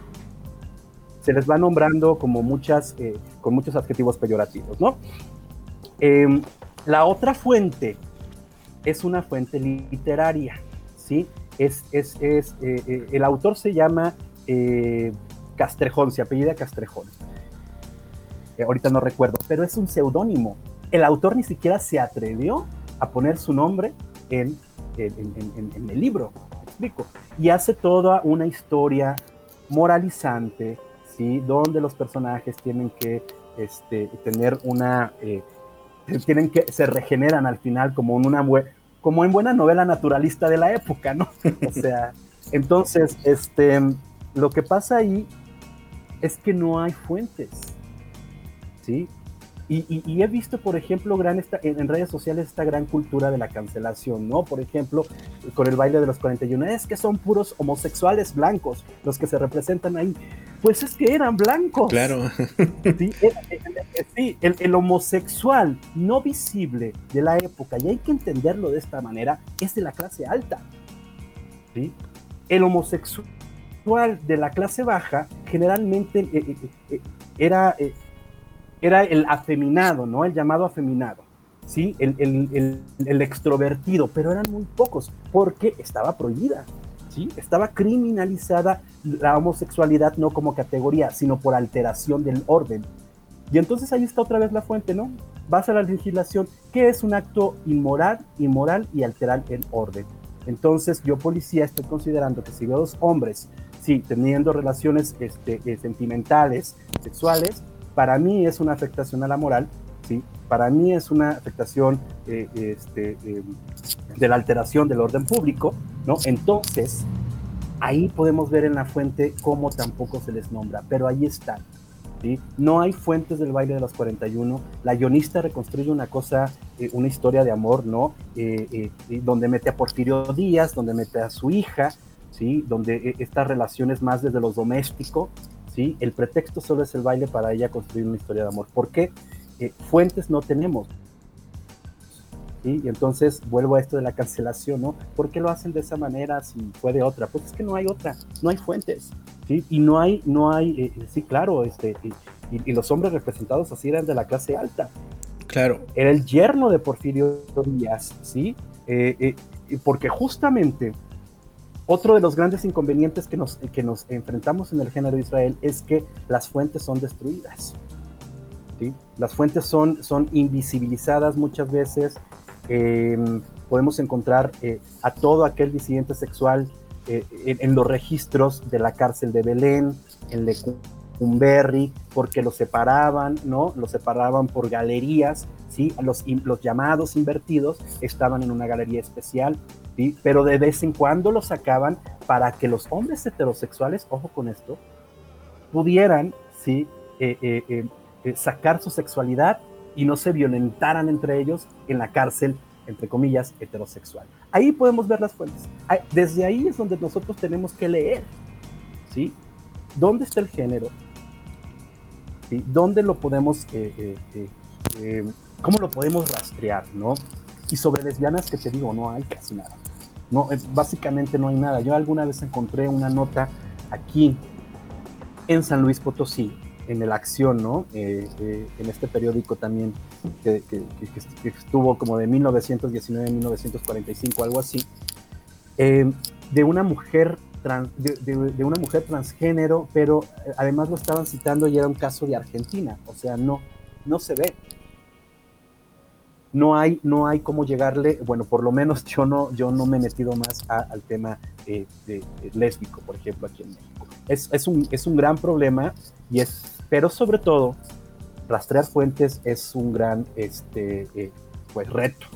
Se les va nombrando como muchas, eh, con muchos adjetivos peyorativos, ¿no? Em, la otra fuente es una fuente literaria, ¿sí? Es, es, es eh, eh, el autor se llama Castrejón, se apellida Castrejón. ahorita no recuerdo, pero es un seudónimo. El autor ni siquiera se atrevió a poner su nombre en en, el libro, explico. Y hace toda una historia moralizante, ¿sí? Donde los personajes tienen que este, tener una... Eh, tienen que, se regeneran al final como en una como en buena novela naturalista de la época, ¿no? O sea, entonces, este, lo que pasa ahí es que no hay fuentes, ¿sí? Y, he visto, por ejemplo, gran en, redes sociales esta gran cultura de la cancelación, ¿no? Por ejemplo, con el baile de los 41, es que son puros homosexuales blancos los que se representan ahí. Pues es que eran blancos. Claro. Sí, el, el, homosexual no visible de la época, y hay que entenderlo de esta manera, es de la clase alta. ¿sí? El homosexual de la clase baja generalmente eh, eh, eh, era era el afeminado, ¿no? El llamado afeminado, ¿sí? El, el, el, extrovertido, pero eran muy pocos porque estaba prohibida, Estaba criminalizada la homosexualidad no como categoría, sino por alteración del orden. Y entonces ahí está otra vez la fuente, ¿no? Vas a la legislación, ¿qué es un acto inmoral, inmoral y alterar el orden? Entonces yo policía estoy considerando que si veo dos hombres sí, teniendo relaciones este, eh, sentimentales, sexuales, para mí es una afectación a la moral, ¿sí? Para mí es una afectación eh, este, de la alteración del orden público, ¿no? Entonces, ahí podemos ver en la fuente cómo tampoco se les nombra, pero ahí están. ¿sí? No hay fuentes del baile de los 41. La guionista reconstruye una cosa, eh, una historia de amor, ¿no? Eh, eh, donde mete a Porfirio Díaz, donde mete a su hija, ¿sí? Donde estas relaciones más desde los domésticos, ¿sí? El pretexto solo es el baile para ella construir una historia de amor. ¿Por qué? fuentes no tenemos. Y entonces vuelvo a esto de la cancelación, ¿no? ¿Por qué lo hacen de esa manera si fue de otra? Pues es que no hay otra, no hay fuentes, ¿sí? Y no hay, no hay, eh, eh, sí, claro, este, y, los hombres representados así eran de la clase alta. Claro. Era el yerno de Porfirio Díaz, ¿sí? Eh, porque justamente otro de los grandes inconvenientes que nos, que nos enfrentamos en el género de Israel es que las fuentes son destruidas. ¿sí? Las fuentes son, son invisibilizadas muchas veces, Em, podemos encontrar eh, a todo aquel disidente sexual eh, en, los registros de la cárcel de Belén, en Lecumberri, porque los separaban, ¿no? Los separaban por galerías, ¿sí? Los, los llamados invertidos estaban en una galería especial, ¿sí? Pero de vez en cuando los sacaban para que los hombres heterosexuales, ojo con esto, pudieran, ¿sí? Eh, sacar su sexualidad y no se violentaran entre ellos en la cárcel, entre comillas, heterosexual. Ahí podemos ver las fuentes. Desde ahí es donde nosotros tenemos que leer, ¿sí? ¿Dónde está el género? ¿Sí? ¿Dónde lo podemos, eh, eh, eh, cómo lo podemos rastrear, no? Y sobre lesbianas que te digo, no hay casi nada. No, básicamente no hay nada. Yo alguna vez encontré una nota aquí en San Luis Potosí en el Acción, ¿no? Eh, eh, en este periódico también que, estuvo como de 1919 a 1945, algo así, eh, de una mujer trans, de, una mujer transgénero, pero además lo estaban citando y era un caso de Argentina, o sea, no, no se ve. No hay, no hay cómo llegarle, bueno, por lo menos yo no, yo no me he metido más al tema de, lésbico, por ejemplo, aquí en México. Es, es, un, es un gran problema y es pero sobre todo, rastrear fuentes es un gran este, eh, pues, reto.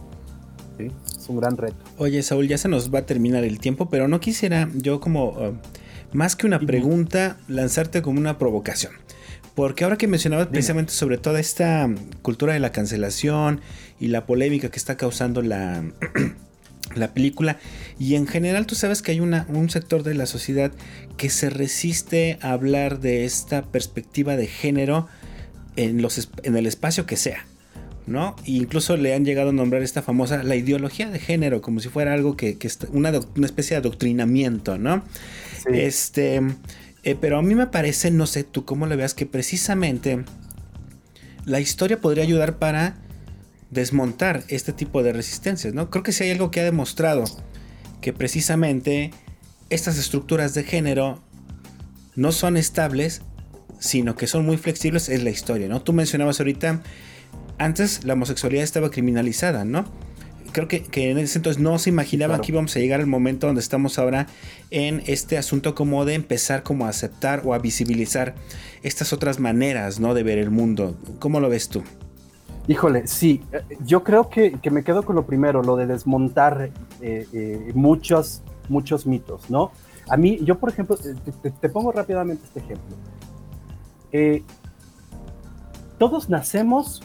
Es un gran reto. Oye, Saúl, ya se nos va a terminar el tiempo, pero no quisiera yo como, uh, más que una pregunta, lanzarte como una provocación. Porque ahora que mencionabas precisamente sobre toda esta cultura de la cancelación y la polémica que está causando la, la película. Y en general tú sabes que hay una, un sector de la sociedad que se resiste a hablar de esta perspectiva de género en, los, en el espacio que sea. ¿no? E incluso le han llegado a nombrar esta famosa la ideología de género, como si fuera algo que, que una, una, especie de adoctrinamiento, ¿no? Este, eh, pero a mí me parece, no sé tú cómo lo veas, que precisamente la historia podría ayudar para desmontar este tipo de resistencias, ¿no? Creo que si hay algo que ha demostrado que precisamente estas estructuras de género no son estables, sino que son muy flexibles, es la historia, ¿no? Tú mencionabas ahorita, antes la homosexualidad estaba criminalizada, ¿no? Creo que, en ese entonces no se imaginaba que íbamos a llegar al momento donde estamos ahora en este asunto como de empezar como a aceptar o a visibilizar estas otras maneras, ¿no? De ver el mundo. ¿Cómo lo ves tú? Híjole, sí, yo creo que, me quedo con lo primero, lo de desmontar eh, eh, muchos, muchos mitos, ¿no? A mí, yo por ejemplo, te, pongo rápidamente este ejemplo. Eh, todos nacemos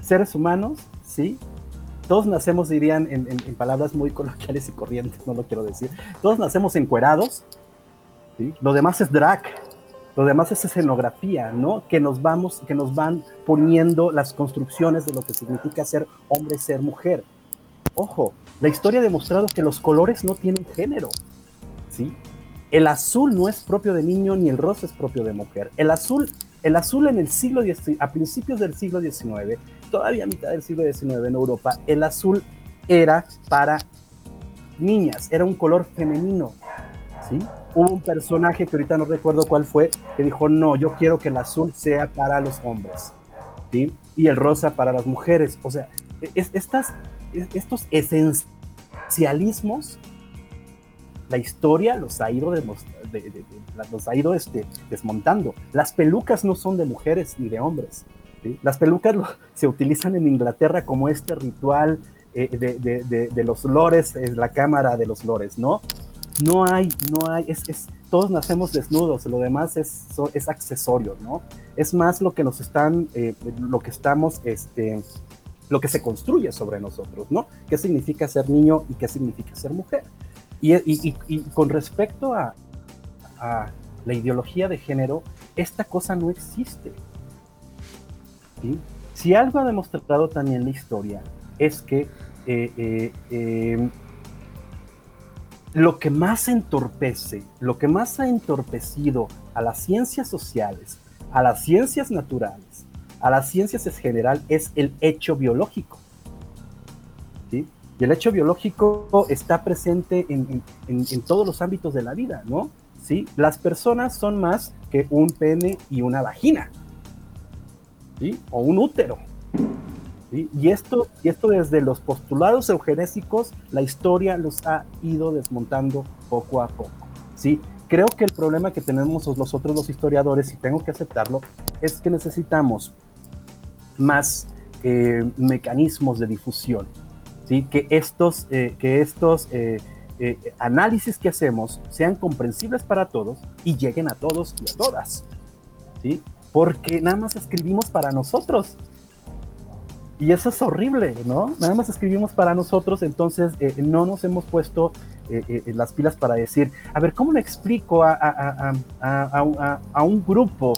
seres humanos, ¿sí? Todos nacemos, dirían en, palabras muy coloquiales y corrientes, no lo quiero decir. Todos nacemos encuerados, ¿sí? Lo demás es drag, lo demás es escenografía, ¿no? Que nos vamos, que nos van poniendo las construcciones de lo que significa ser hombre, ser mujer. Ojo, la historia ha demostrado que los colores no tienen género, ¿sí? El azul no es propio de niño ni el rosa es propio de mujer. El azul, el azul en el siglo XIX, a principios del siglo XIX, todavía a mitad del siglo XIX en Europa, el azul era para niñas, era un color femenino, ¿sí? Hubo un personaje que ahorita no recuerdo cuál fue, que dijo, no, yo quiero que el azul sea para los hombres. Y el rosa para las mujeres. O sea, estos esencialismos la historia los ha ido, los ha ido este, desmontando. Las pelucas no son de mujeres ni de hombres. Las pelucas se utilizan en Inglaterra como este ritual eh, de, los lores, es la cámara de los lores, ¿no? No hay, no hay, es, es, todos nacemos desnudos, lo demás es, es accesorio, ¿no? Es más lo que nos están, eh, lo que estamos, este, lo que se construye sobre nosotros, ¿no? ¿Qué significa ser niño y qué significa ser mujer? Y, y, y, con respecto a, a, la ideología de género, esta cosa no existe. Si algo ha demostrado también la historia es que eh, eh, lo que más entorpece, lo que más ha entorpecido a las ciencias sociales, a las ciencias naturales, a las ciencias en general, es el hecho biológico. ¿sí? Y el hecho biológico está presente en, todos los ámbitos de la vida, ¿no? ¿Sí? Las personas son más que un pene y una vagina, ¿sí? O un útero, y, esto, y esto desde los postulados eugenésicos, la historia los ha ido desmontando poco a poco. ¿sí? Creo que el problema que tenemos nosotros los historiadores, y tengo que aceptarlo, es que necesitamos más eh, mecanismos de difusión. ¿sí? Que estos, eh, que estos eh, análisis que hacemos sean comprensibles para todos y lleguen a todos y a todas. ¿sí? Porque nada más escribimos para nosotros y eso es horrible, ¿no? Nada más escribimos para nosotros, entonces eh, no nos hemos puesto eh, eh, las pilas para decir, a ver, ¿cómo le explico a, a, un grupo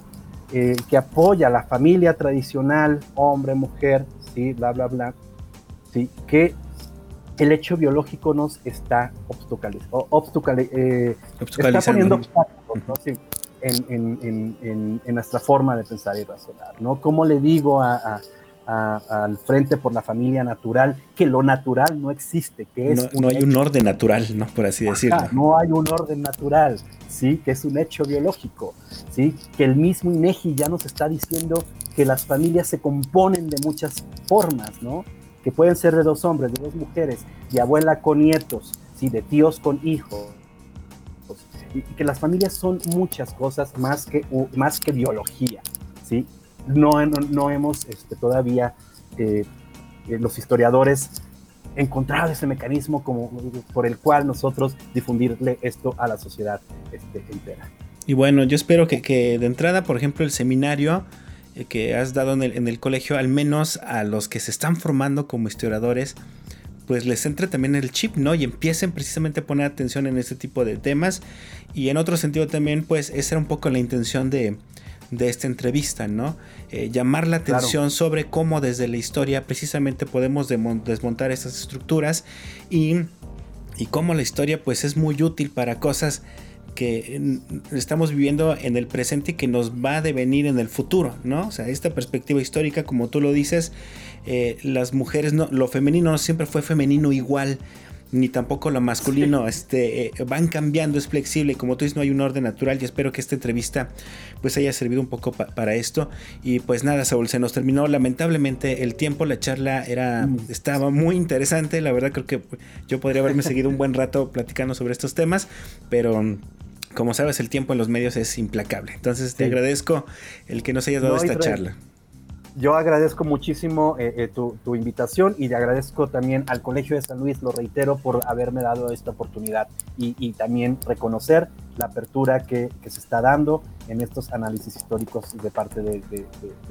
que apoya la familia tradicional, hombre, mujer, sí, bla, bla, bla, sí, que el hecho biológico nos está obstaculizando, está poniendo en, nuestra forma de pensar y razonar, ¿no? ¿Cómo le digo a, al frente por la familia natural, que lo natural no existe, que es... No, hay un orden natural, ¿no? Por así decirlo. no hay un orden natural, ¿sí? Que es un hecho biológico, ¿sí? Que el mismo INEGI ya nos está diciendo que las familias se componen de muchas formas, ¿no? Que pueden ser de dos hombres, de dos mujeres, de abuela con nietos, ¿sí? De tíos con hijos, y que las familias son muchas cosas más que, más que biología, ¿sí? No, no, hemos este, todavía eh, eh, los historiadores encontrado ese mecanismo como, por el cual nosotros difundirle esto a la sociedad este, entera. Y bueno, yo espero que, de entrada, por ejemplo, el seminario eh, que has dado en el, en el, colegio, al menos a los que se están formando como historiadores, pues les entre también el chip, ¿no? Y empiecen precisamente a poner atención en este tipo de temas. Y en otro sentido también, pues esa era un poco la intención de, de esta entrevista, ¿no? Eh, llamar la atención sobre cómo desde la historia precisamente podemos desmontar esas estructuras y, y cómo la historia pues es muy útil para cosas que estamos viviendo en el presente y que nos va a devenir en el futuro, ¿no? O sea, esta perspectiva histórica, como tú lo dices, eh, las mujeres, no, lo femenino no siempre fue femenino igual ni tampoco lo masculino, este, eh, van cambiando, es flexible, como tú dices, no hay un orden natural y espero que esta entrevista pues haya servido un poco para esto. Y pues nada, Saúl, se nos terminó. Lamentablemente el tiempo, la charla era, mm. estaba muy interesante, la verdad creo que yo podría haberme seguido un buen rato platicando sobre estos temas, pero como sabes el tiempo en los medios es implacable, entonces te agradezco el que nos hayas dado esta charla yo agradezco muchísimo eh, eh, tu, invitación y le agradezco también al Colegio de San Luis, lo reitero, por haberme dado esta oportunidad y, también reconocer la apertura que, se está dando en estos análisis históricos de parte del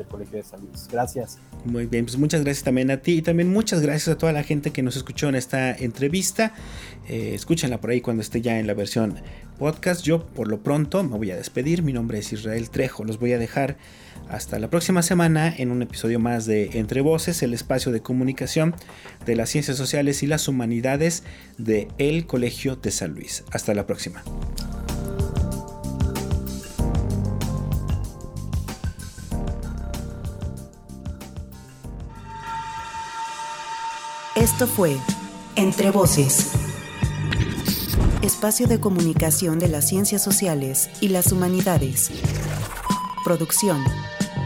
Colegio de San Luis. Gracias. Muy bien, pues muchas gracias también a ti y también muchas gracias a toda la gente que nos escuchó en esta entrevista. Eh, escúchenla por ahí cuando esté ya en la versión podcast. Yo por lo pronto me voy a despedir. Mi nombre es Israel Trejo. Los voy a dejar hasta la próxima semana en un episodio más de Entre Voces, el espacio de comunicación de las ciencias sociales y las humanidades de El Colegio de San Luis. Hasta la próxima. Esto fue Entre Voces, espacio de comunicación de las ciencias sociales y las humanidades. Producción